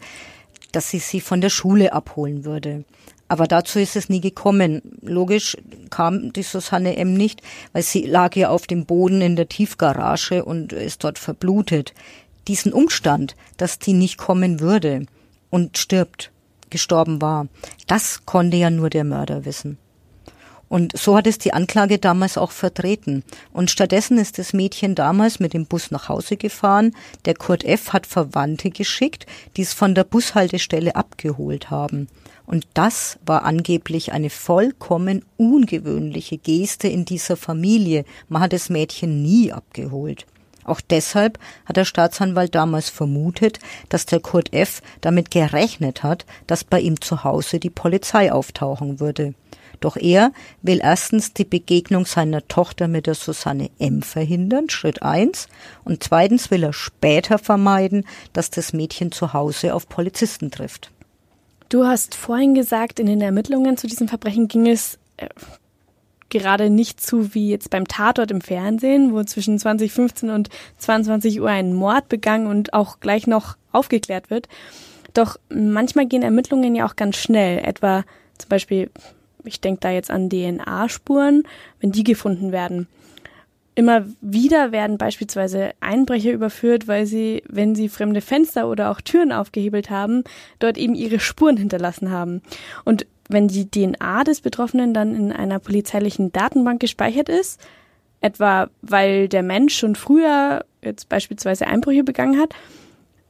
dass sie sie von der Schule abholen würde. Aber dazu ist es nie gekommen. Logisch kam die Susanne M. nicht, weil sie lag ja auf dem Boden in der Tiefgarage und ist dort verblutet. Diesen Umstand, dass die nicht kommen würde und stirbt, gestorben war, das konnte ja nur der Mörder wissen. Und so hat es die Anklage damals auch vertreten. Und stattdessen ist das Mädchen damals mit dem Bus nach Hause gefahren. Der Kurt F. hat Verwandte geschickt, die es von der Bushaltestelle abgeholt haben. Und das war angeblich eine vollkommen ungewöhnliche Geste in dieser Familie. Man hat das Mädchen nie abgeholt. Auch deshalb hat der Staatsanwalt damals vermutet, dass der Kurt F. damit gerechnet hat, dass bei ihm zu Hause die Polizei auftauchen würde. Doch er will erstens die Begegnung seiner Tochter mit der Susanne M. verhindern, Schritt eins, und zweitens will er später vermeiden, dass das Mädchen zu Hause auf Polizisten trifft. Du hast vorhin gesagt, in den Ermittlungen zu diesem Verbrechen ging es äh, gerade nicht zu wie jetzt beim Tatort im Fernsehen, wo zwischen 2015 und 22 Uhr ein Mord begangen und auch gleich noch aufgeklärt wird. Doch manchmal gehen Ermittlungen ja auch ganz schnell, etwa zum Beispiel ich denke da jetzt an DNA-Spuren, wenn die gefunden werden. Immer wieder werden beispielsweise Einbrecher überführt, weil sie, wenn sie fremde Fenster oder auch Türen aufgehebelt haben, dort eben ihre Spuren hinterlassen haben. Und wenn die DNA des Betroffenen dann in einer polizeilichen Datenbank gespeichert ist, etwa weil der Mensch schon früher jetzt beispielsweise Einbrüche begangen hat,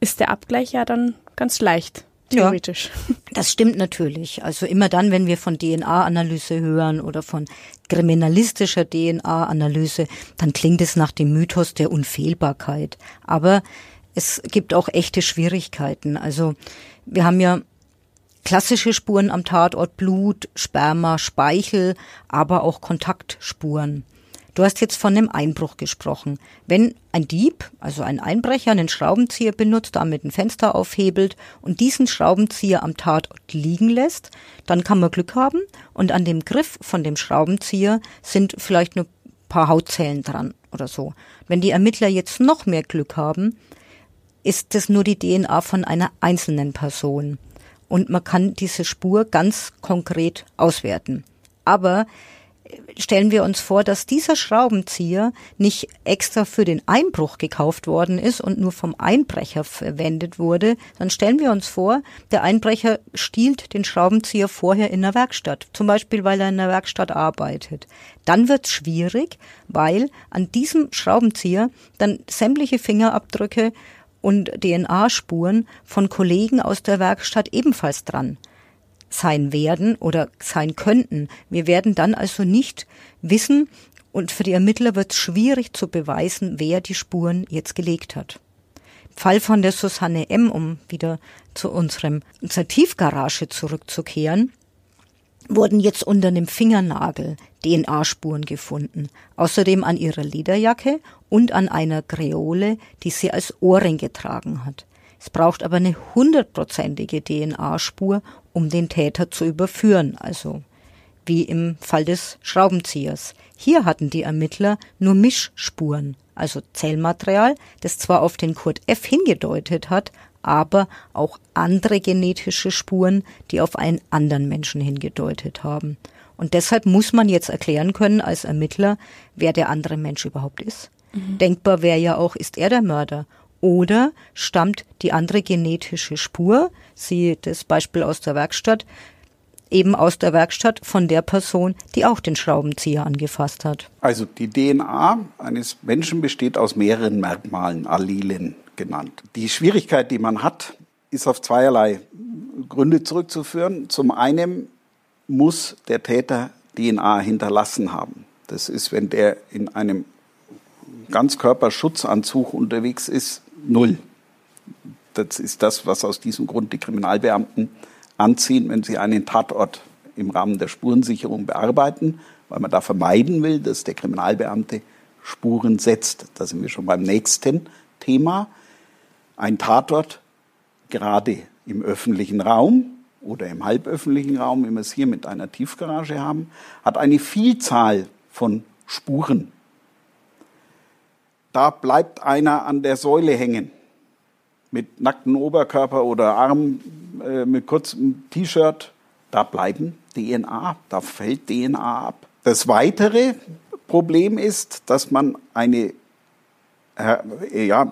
ist der Abgleich ja dann ganz leicht theoretisch. Ja, das stimmt natürlich. Also immer dann, wenn wir von DNA-Analyse hören oder von kriminalistischer DNA-Analyse, dann klingt es nach dem Mythos der Unfehlbarkeit. Aber es gibt auch echte Schwierigkeiten. Also wir haben ja klassische Spuren am Tatort, Blut, Sperma, Speichel, aber auch Kontaktspuren. Du hast jetzt von einem Einbruch gesprochen. Wenn ein Dieb, also ein Einbrecher, einen Schraubenzieher benutzt, damit ein Fenster aufhebelt und diesen Schraubenzieher am Tatort liegen lässt, dann kann man Glück haben und an dem Griff von dem Schraubenzieher sind vielleicht nur ein paar Hautzellen dran oder so. Wenn die Ermittler jetzt noch mehr Glück haben, ist es nur die DNA von einer einzelnen Person. Und man kann diese Spur ganz konkret auswerten. Aber stellen wir uns vor, dass dieser Schraubenzieher nicht extra für den Einbruch gekauft worden ist und nur vom Einbrecher verwendet wurde, dann stellen wir uns vor, der Einbrecher stiehlt den Schraubenzieher vorher in der Werkstatt, zum Beispiel weil er in der Werkstatt arbeitet. Dann wird es schwierig, weil an diesem Schraubenzieher dann sämtliche Fingerabdrücke und DNA-Spuren von Kollegen aus der Werkstatt ebenfalls dran sein werden oder sein könnten. Wir werden dann also nicht wissen, und für die Ermittler wird es schwierig zu beweisen, wer die Spuren jetzt gelegt hat. Fall von der Susanne M., um wieder zu unserem, unserer Tiefgarage zurückzukehren, wurden jetzt unter einem Fingernagel DNA-Spuren gefunden. Außerdem an ihrer Lederjacke und an einer Kreole, die sie als Ohrring getragen hat. Es braucht aber eine hundertprozentige DNA-Spur, um den Täter zu überführen, also wie im Fall des Schraubenziehers. Hier hatten die Ermittler nur Mischspuren, also Zellmaterial, das zwar auf den Kurt F. hingedeutet hat, aber auch andere genetische Spuren, die auf einen anderen Menschen hingedeutet haben. Und deshalb muss man jetzt erklären können als Ermittler, wer der andere Mensch überhaupt ist. Mhm. Denkbar wäre ja auch, ist er der Mörder? Oder stammt die andere genetische Spur, siehe das Beispiel aus der Werkstatt, eben aus der Werkstatt von der Person, die auch den Schraubenzieher angefasst hat. Also die DNA eines Menschen besteht aus mehreren Merkmalen, Allelen genannt. Die Schwierigkeit, die man hat, ist auf zweierlei Gründe zurückzuführen. Zum einen muss der Täter DNA hinterlassen haben. Das ist, wenn der in einem Ganzkörperschutzanzug unterwegs ist, null. Das ist das, was aus diesem Grund die Kriminalbeamten anziehen, wenn Sie einen Tatort im Rahmen der Spurensicherung bearbeiten, weil man da vermeiden will, dass der Kriminalbeamte Spuren setzt. Da sind wir schon beim nächsten Thema. Ein Tatort, gerade im öffentlichen Raum oder im halböffentlichen Raum, wie wir es hier mit einer Tiefgarage haben, hat eine Vielzahl von Spuren. Da bleibt einer an der Säule hängen mit nacktem Oberkörper oder Arm, äh, mit kurzem T-Shirt. Da bleiben DNA, da fällt DNA ab. Das weitere Problem ist, dass man eine äh, ja,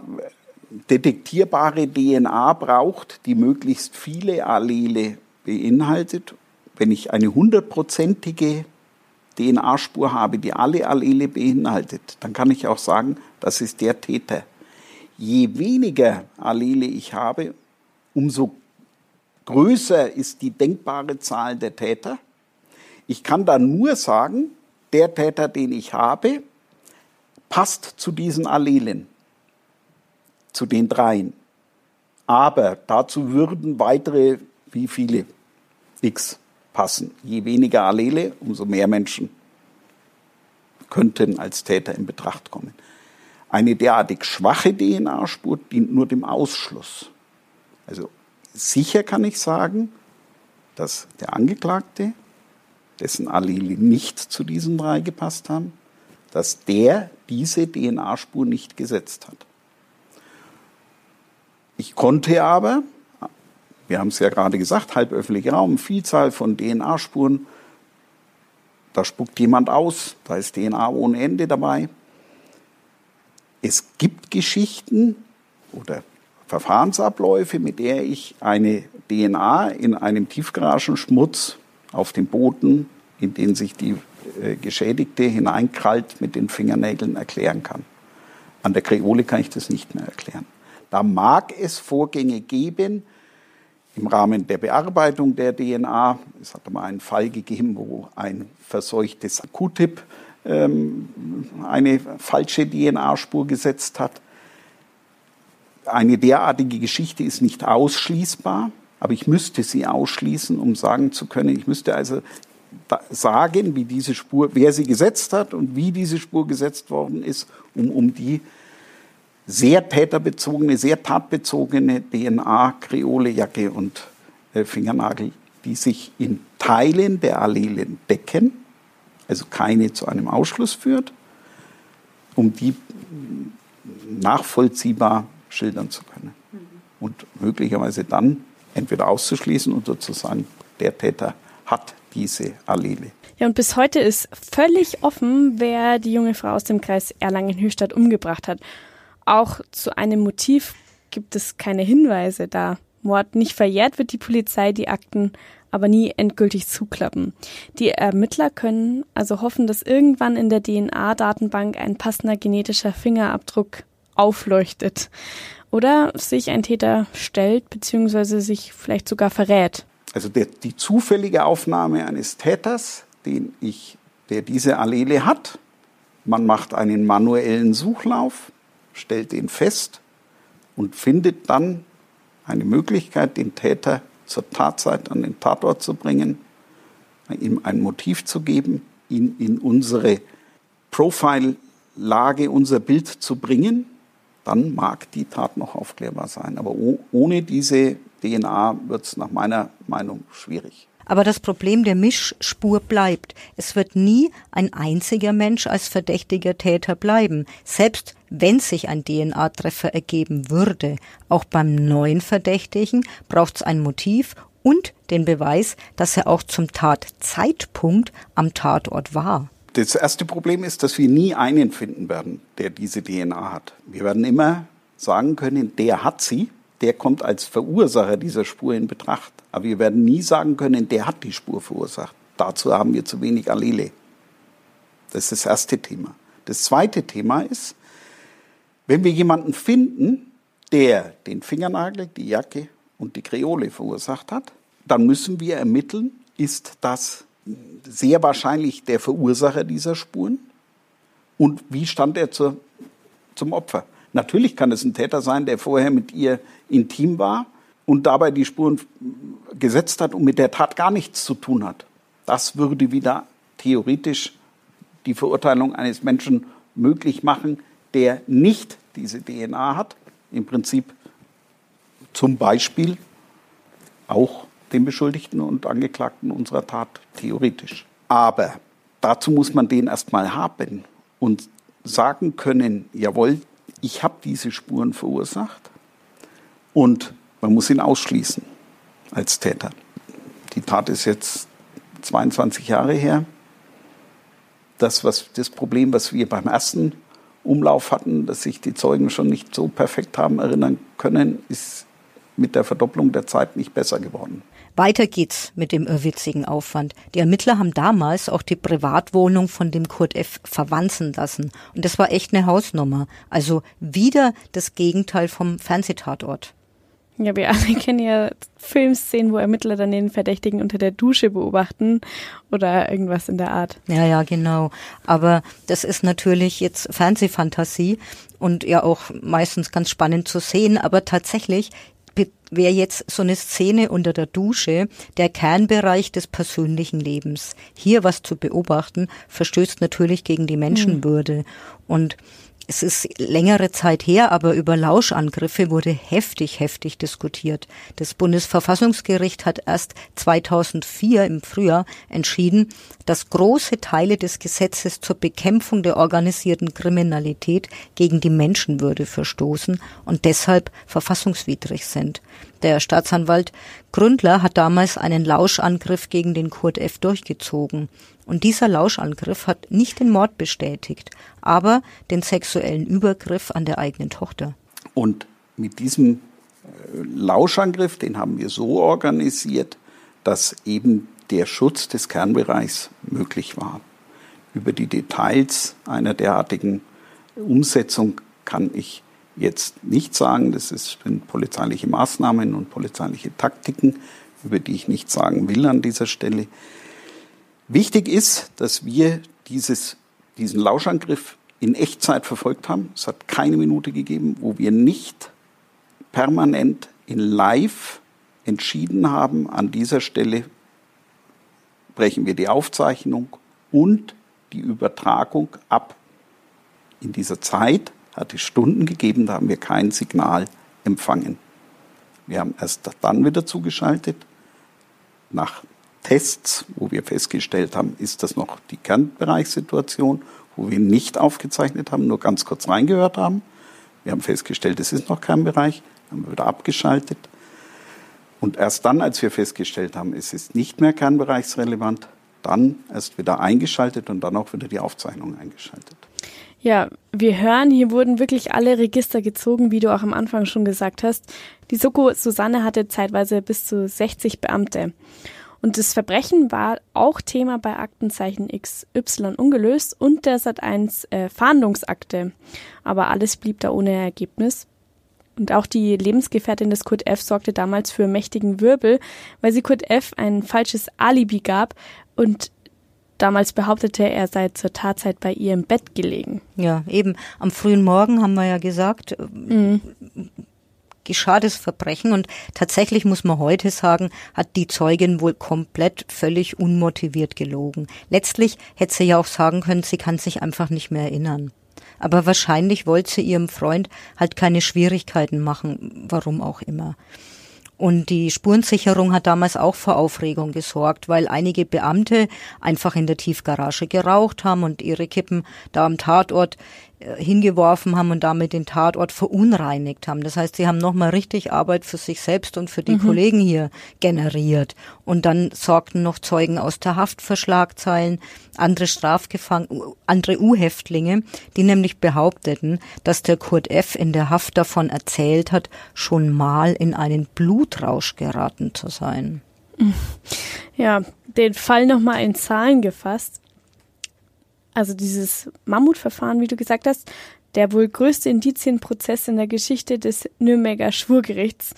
detektierbare DNA braucht, die möglichst viele Allele beinhaltet. Wenn ich eine hundertprozentige DNA-Spur habe, die alle Allele beinhaltet, dann kann ich auch sagen, das ist der Täter. Je weniger Allele ich habe, umso größer ist die denkbare Zahl der Täter. Ich kann dann nur sagen, der Täter, den ich habe, passt zu diesen Allelen, zu den dreien. Aber dazu würden weitere, wie viele, x passen. Je weniger Allele, umso mehr Menschen könnten als Täter in Betracht kommen. Eine derartig schwache DNA-Spur dient nur dem Ausschluss. Also sicher kann ich sagen, dass der Angeklagte, dessen Allele nicht zu diesen drei gepasst haben, dass der diese DNA-Spur nicht gesetzt hat. Ich konnte aber, wir haben es ja gerade gesagt, halböffentlicher Raum, Vielzahl von DNA-Spuren, da spuckt jemand aus, da ist DNA ohne Ende dabei. Es gibt Geschichten oder Verfahrensabläufe, mit der ich eine DNA in einem Tiefgaragenschmutz auf dem Boden, in den sich die äh, Geschädigte hineinkrallt, mit den Fingernägeln erklären kann. An der Kreole kann ich das nicht mehr erklären. Da mag es Vorgänge geben im Rahmen der Bearbeitung der DNA. Es hat mal einen Fall gegeben, wo ein verseuchtes Q-Tip eine falsche DNA-Spur gesetzt hat. Eine derartige Geschichte ist nicht ausschließbar, aber ich müsste sie ausschließen, um sagen zu können, ich müsste also sagen, wie diese Spur, wer sie gesetzt hat und wie diese Spur gesetzt worden ist, um, um die sehr täterbezogene, sehr tatbezogene DNA, Kreole, Jacke und äh, Fingernagel, die sich in Teilen der Allelen decken, also keine zu einem Ausschluss führt, um die nachvollziehbar schildern zu können. Und möglicherweise dann entweder auszuschließen und sozusagen der Täter hat diese Allele. Ja, und bis heute ist völlig offen, wer die junge Frau aus dem Kreis Erlangen-Höchstadt umgebracht hat. Auch zu einem Motiv gibt es keine Hinweise, da Mord nicht verjährt wird die Polizei die Akten aber nie endgültig zuklappen. Die Ermittler können also hoffen, dass irgendwann in der DNA-Datenbank ein passender genetischer Fingerabdruck aufleuchtet oder sich ein Täter stellt bzw. sich vielleicht sogar verrät. Also der, die zufällige Aufnahme eines Täters, den ich, der diese Allele hat, man macht einen manuellen Suchlauf, stellt ihn fest und findet dann eine Möglichkeit, den Täter zur Tatzeit an den Tatort zu bringen, ihm ein Motiv zu geben, ihn in unsere Profile-Lage, unser Bild zu bringen, dann mag die Tat noch aufklärbar sein. Aber ohne diese DNA wird es nach meiner Meinung schwierig. Aber das Problem der Mischspur bleibt. Es wird nie ein einziger Mensch als verdächtiger Täter bleiben. Selbst wenn sich ein DNA-Treffer ergeben würde. Auch beim neuen Verdächtigen braucht es ein Motiv und den Beweis, dass er auch zum Tatzeitpunkt am Tatort war. Das erste Problem ist, dass wir nie einen finden werden, der diese DNA hat. Wir werden immer sagen können, der hat sie, der kommt als Verursacher dieser Spur in Betracht. Aber wir werden nie sagen können, der hat die Spur verursacht. Dazu haben wir zu wenig Allele. Das ist das erste Thema. Das zweite Thema ist, wenn wir jemanden finden, der den Fingernagel, die Jacke und die Kreole verursacht hat, dann müssen wir ermitteln, ist das sehr wahrscheinlich der Verursacher dieser Spuren und wie stand er zu, zum Opfer. Natürlich kann es ein Täter sein, der vorher mit ihr intim war und dabei die Spuren gesetzt hat und mit der Tat gar nichts zu tun hat. Das würde wieder theoretisch die Verurteilung eines Menschen möglich machen, der nicht diese DNA hat. Im Prinzip zum Beispiel auch den Beschuldigten und Angeklagten unserer Tat theoretisch. Aber dazu muss man den erstmal haben und sagen können, jawohl, ich habe diese Spuren verursacht und man muss ihn ausschließen als Täter. Die Tat ist jetzt 22 Jahre her. Das, was, das Problem, was wir beim ersten Umlauf hatten, dass sich die Zeugen schon nicht so perfekt haben erinnern können, ist mit der Verdopplung der Zeit nicht besser geworden. Weiter geht's mit dem irrwitzigen Aufwand. Die Ermittler haben damals auch die Privatwohnung von dem Kurt F. verwanzen lassen. Und das war echt eine Hausnummer. Also wieder das Gegenteil vom Fernsehtatort. Ja, wir alle kennen ja Filmszenen, wo Ermittler dann den Verdächtigen unter der Dusche beobachten oder irgendwas in der Art. Ja, ja, genau. Aber das ist natürlich jetzt Fernsehfantasie und ja auch meistens ganz spannend zu sehen. Aber tatsächlich wäre jetzt so eine Szene unter der Dusche der Kernbereich des persönlichen Lebens. Hier was zu beobachten, verstößt natürlich gegen die Menschenwürde. Und es ist längere Zeit her, aber über Lauschangriffe wurde heftig, heftig diskutiert. Das Bundesverfassungsgericht hat erst 2004 im Frühjahr entschieden, dass große Teile des Gesetzes zur Bekämpfung der organisierten Kriminalität gegen die Menschenwürde verstoßen und deshalb verfassungswidrig sind. Der Staatsanwalt Gründler hat damals einen Lauschangriff gegen den Kurt F. durchgezogen. Und dieser Lauschangriff hat nicht den Mord bestätigt, aber den sexuellen Übergriff an der eigenen Tochter. Und mit diesem äh, Lauschangriff, den haben wir so organisiert, dass eben der Schutz des Kernbereichs möglich war. Über die Details einer derartigen Umsetzung kann ich jetzt nicht sagen. Das sind polizeiliche Maßnahmen und polizeiliche Taktiken, über die ich nichts sagen will an dieser Stelle. Wichtig ist, dass wir dieses, diesen Lauschangriff in Echtzeit verfolgt haben. Es hat keine Minute gegeben, wo wir nicht permanent in Live entschieden haben, an dieser Stelle brechen wir die Aufzeichnung und die Übertragung ab. In dieser Zeit hat es Stunden gegeben, da haben wir kein Signal empfangen. Wir haben erst dann wieder zugeschaltet, nach Tests, wo wir festgestellt haben, ist das noch die Kernbereichssituation, wo wir nicht aufgezeichnet haben, nur ganz kurz reingehört haben. Wir haben festgestellt, es ist noch Kernbereich, haben wir wieder abgeschaltet. Und erst dann, als wir festgestellt haben, es ist nicht mehr kernbereichsrelevant, dann erst wieder eingeschaltet und dann auch wieder die Aufzeichnung eingeschaltet. Ja, wir hören, hier wurden wirklich alle Register gezogen, wie du auch am Anfang schon gesagt hast. Die Soko Susanne hatte zeitweise bis zu 60 Beamte. Und das Verbrechen war auch Thema bei Aktenzeichen XY ungelöst und der Sat1 äh, Fahndungsakte. Aber alles blieb da ohne Ergebnis. Und auch die Lebensgefährtin des Kurt F. sorgte damals für mächtigen Wirbel, weil sie Kurt F. ein falsches Alibi gab und damals behauptete, er sei zur Tatzeit bei ihr im Bett gelegen. Ja, eben. Am frühen Morgen haben wir ja gesagt, mhm geschah das Verbrechen und tatsächlich muss man heute sagen, hat die Zeugin wohl komplett völlig unmotiviert gelogen. Letztlich hätte sie ja auch sagen können, sie kann sich einfach nicht mehr erinnern. Aber wahrscheinlich wollte sie ihrem Freund halt keine Schwierigkeiten machen, warum auch immer. Und die Spurensicherung hat damals auch vor Aufregung gesorgt, weil einige Beamte einfach in der Tiefgarage geraucht haben und ihre Kippen da am Tatort hingeworfen haben und damit den Tatort verunreinigt haben. Das heißt, sie haben nochmal richtig Arbeit für sich selbst und für die mhm. Kollegen hier generiert. Und dann sorgten noch Zeugen aus der Haft für Schlagzeilen, andere Strafgefangene, andere U-Häftlinge, die nämlich behaupteten, dass der Kurt F. in der Haft davon erzählt hat, schon mal in einen Blutrausch geraten zu sein. Ja, den Fall nochmal in Zahlen gefasst also dieses Mammutverfahren, wie du gesagt hast, der wohl größte Indizienprozess in der Geschichte des Nürnberger Schwurgerichts.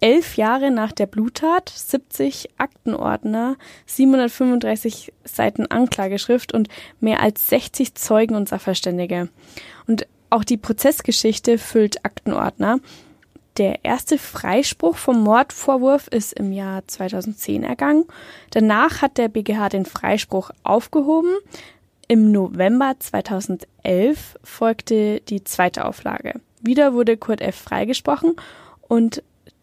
Elf Jahre nach der Bluttat, 70 Aktenordner, 735 Seiten Anklageschrift und mehr als 60 Zeugen und Sachverständige. Und auch die Prozessgeschichte füllt Aktenordner. Der erste Freispruch vom Mordvorwurf ist im Jahr 2010 ergangen. Danach hat der BGH den Freispruch aufgehoben. Im November 2011 folgte die zweite Auflage. Wieder wurde Kurt F. freigesprochen und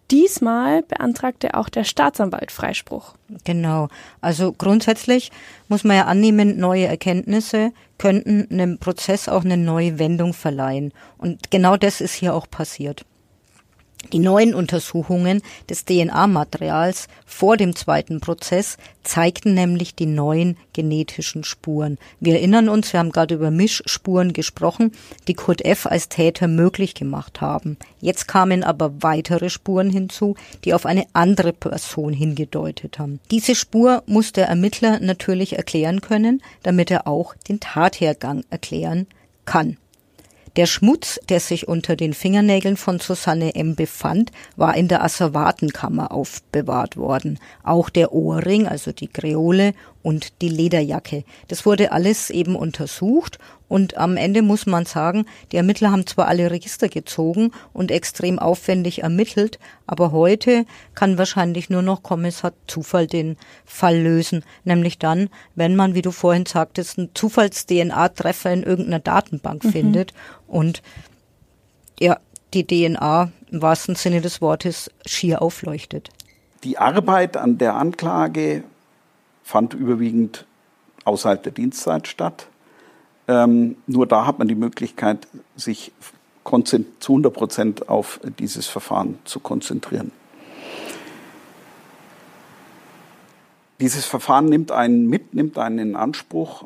diesmal beantragte auch der Staatsanwalt Freispruch. Genau. Also grundsätzlich muss man ja annehmen, neue Erkenntnisse könnten einem Prozess auch eine neue Wendung verleihen. Und genau das ist hier auch passiert. Die neuen Untersuchungen des DNA-Materials vor dem zweiten Prozess zeigten nämlich die neuen genetischen Spuren. Wir erinnern uns, wir haben gerade über Mischspuren gesprochen, die Kurt F. als Täter möglich gemacht haben. Jetzt kamen aber weitere Spuren hinzu, die auf eine andere Person hingedeutet haben. Diese Spur muss der Ermittler natürlich erklären können, damit er auch den Tathergang erklären kann. Der Schmutz, der sich unter den Fingernägeln von Susanne M. befand, war in der Asservatenkammer aufbewahrt worden. Auch der Ohrring, also die Kreole und die Lederjacke. Das wurde alles eben untersucht und am Ende muss man sagen, die Ermittler haben zwar alle Register gezogen und extrem aufwendig ermittelt, aber heute kann wahrscheinlich nur noch Kommissar Zufall den Fall lösen, nämlich dann, wenn man, wie du vorhin sagtest, einen Zufalls-DNA-Treffer in irgendeiner Datenbank mhm. findet und ja, die DNA im wahrsten Sinne des Wortes schier aufleuchtet. Die Arbeit an der Anklage fand überwiegend außerhalb der Dienstzeit statt. Ähm, nur da hat man die Möglichkeit, sich zu 100 Prozent auf dieses Verfahren zu konzentrieren. Dieses Verfahren nimmt einen mit, nimmt einen in Anspruch.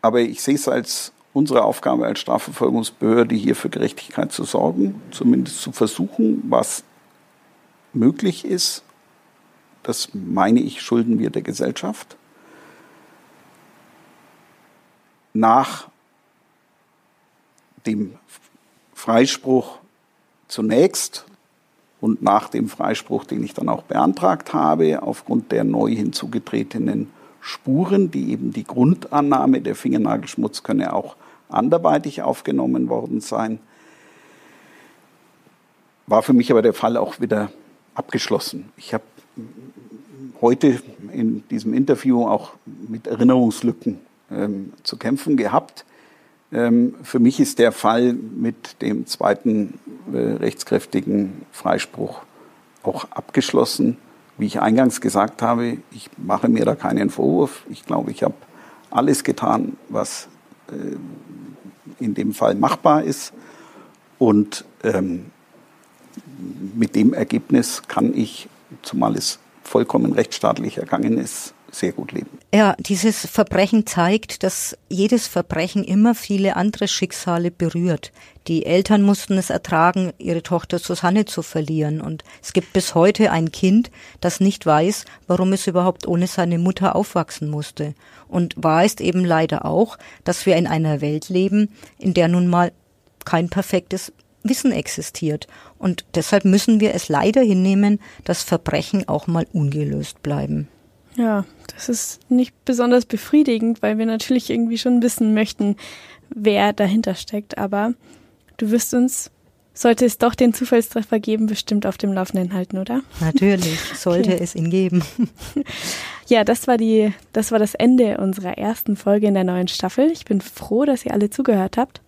Aber ich sehe es als unsere Aufgabe als Strafverfolgungsbehörde, hier für Gerechtigkeit zu sorgen, zumindest zu versuchen, was möglich ist das meine ich, schulden wir der Gesellschaft. Nach dem Freispruch zunächst und nach dem Freispruch, den ich dann auch beantragt habe, aufgrund der neu hinzugetretenen Spuren, die eben die Grundannahme, der Fingernagelschmutz könne auch anderweitig aufgenommen worden sein, war für mich aber der Fall auch wieder abgeschlossen. Ich habe heute in diesem Interview auch mit Erinnerungslücken ähm, zu kämpfen gehabt. Ähm, für mich ist der Fall mit dem zweiten äh, rechtskräftigen Freispruch auch abgeschlossen. Wie ich eingangs gesagt habe, ich mache mir da keinen Vorwurf. Ich glaube, ich habe alles getan, was äh, in dem Fall machbar ist. Und ähm, mit dem Ergebnis kann ich, zumal es vollkommen rechtsstaatlich ergangen ist, sehr gut leben. Ja, dieses Verbrechen zeigt, dass jedes Verbrechen immer viele andere Schicksale berührt. Die Eltern mussten es ertragen, ihre Tochter Susanne zu verlieren. Und es gibt bis heute ein Kind, das nicht weiß, warum es überhaupt ohne seine Mutter aufwachsen musste. Und wahr ist eben leider auch, dass wir in einer Welt leben, in der nun mal kein perfektes Wissen existiert. Und deshalb müssen wir es leider hinnehmen, dass Verbrechen auch mal ungelöst bleiben. Ja, das ist nicht besonders befriedigend, weil wir natürlich irgendwie schon wissen möchten, wer dahinter steckt. Aber du wirst uns, sollte es doch den Zufallstreffer geben, bestimmt auf dem Laufenden halten, oder? Natürlich, sollte okay. es ihn geben. Ja, das war die, das war das Ende unserer ersten Folge in der neuen Staffel. Ich bin froh, dass ihr alle zugehört habt.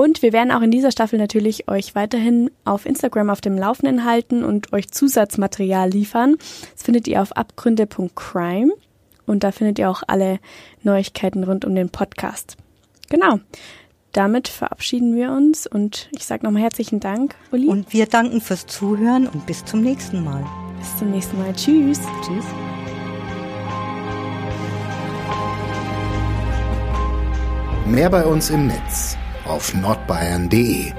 Und wir werden auch in dieser Staffel natürlich euch weiterhin auf Instagram auf dem Laufenden halten und euch Zusatzmaterial liefern. Das findet ihr auf abgründe.crime und da findet ihr auch alle Neuigkeiten rund um den Podcast. Genau. Damit verabschieden wir uns und ich sage nochmal herzlichen Dank, Uli. Und wir danken fürs Zuhören und bis zum nächsten Mal. Bis zum nächsten Mal. Tschüss. Tschüss. Mehr bei uns im Netz auf nordbayern.de